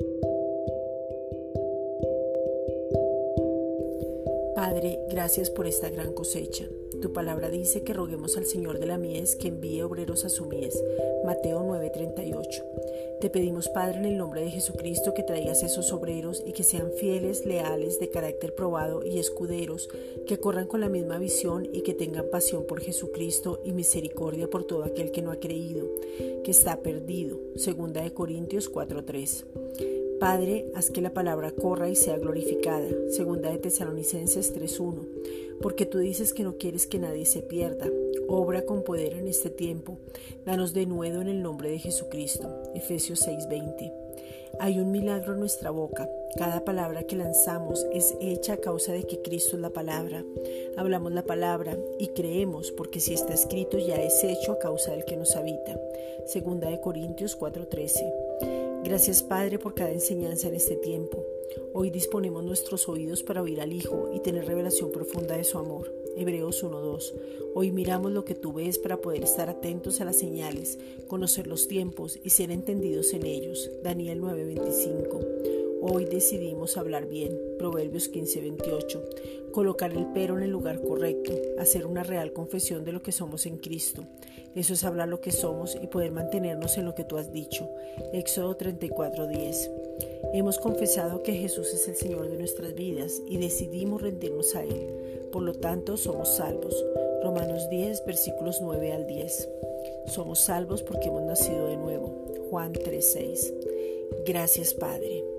Thank you. Padre, gracias por esta gran cosecha. Tu palabra dice que roguemos al Señor de la mies que envíe obreros a su mies. Mateo 9:38. Te pedimos, Padre, en el nombre de Jesucristo, que traigas esos obreros y que sean fieles, leales, de carácter probado y escuderos, que corran con la misma visión y que tengan pasión por Jesucristo y misericordia por todo aquel que no ha creído, que está perdido. Segunda de Corintios 4:3. Padre, haz que la palabra corra y sea glorificada. Segunda de Tesalonicenses 3.1. Porque tú dices que no quieres que nadie se pierda. Obra con poder en este tiempo. Danos de nuevo en el nombre de Jesucristo. Efesios 6.20. Hay un milagro en nuestra boca. Cada palabra que lanzamos es hecha a causa de que Cristo es la palabra. Hablamos la palabra y creemos porque si está escrito ya es hecho a causa del que nos habita. Segunda de Corintios 4:13. Gracias Padre por cada enseñanza en este tiempo. Hoy disponemos nuestros oídos para oír al Hijo y tener revelación profunda de su amor. Hebreos 1.2. Hoy miramos lo que tú ves para poder estar atentos a las señales, conocer los tiempos y ser entendidos en ellos. Daniel 9.25. Hoy decidimos hablar bien, Proverbios 15:28, colocar el pero en el lugar correcto, hacer una real confesión de lo que somos en Cristo. Eso es hablar lo que somos y poder mantenernos en lo que tú has dicho. Éxodo 34:10. Hemos confesado que Jesús es el Señor de nuestras vidas y decidimos rendirnos a Él. Por lo tanto, somos salvos. Romanos 10, versículos 9 al 10. Somos salvos porque hemos nacido de nuevo. Juan 3:6. Gracias, Padre.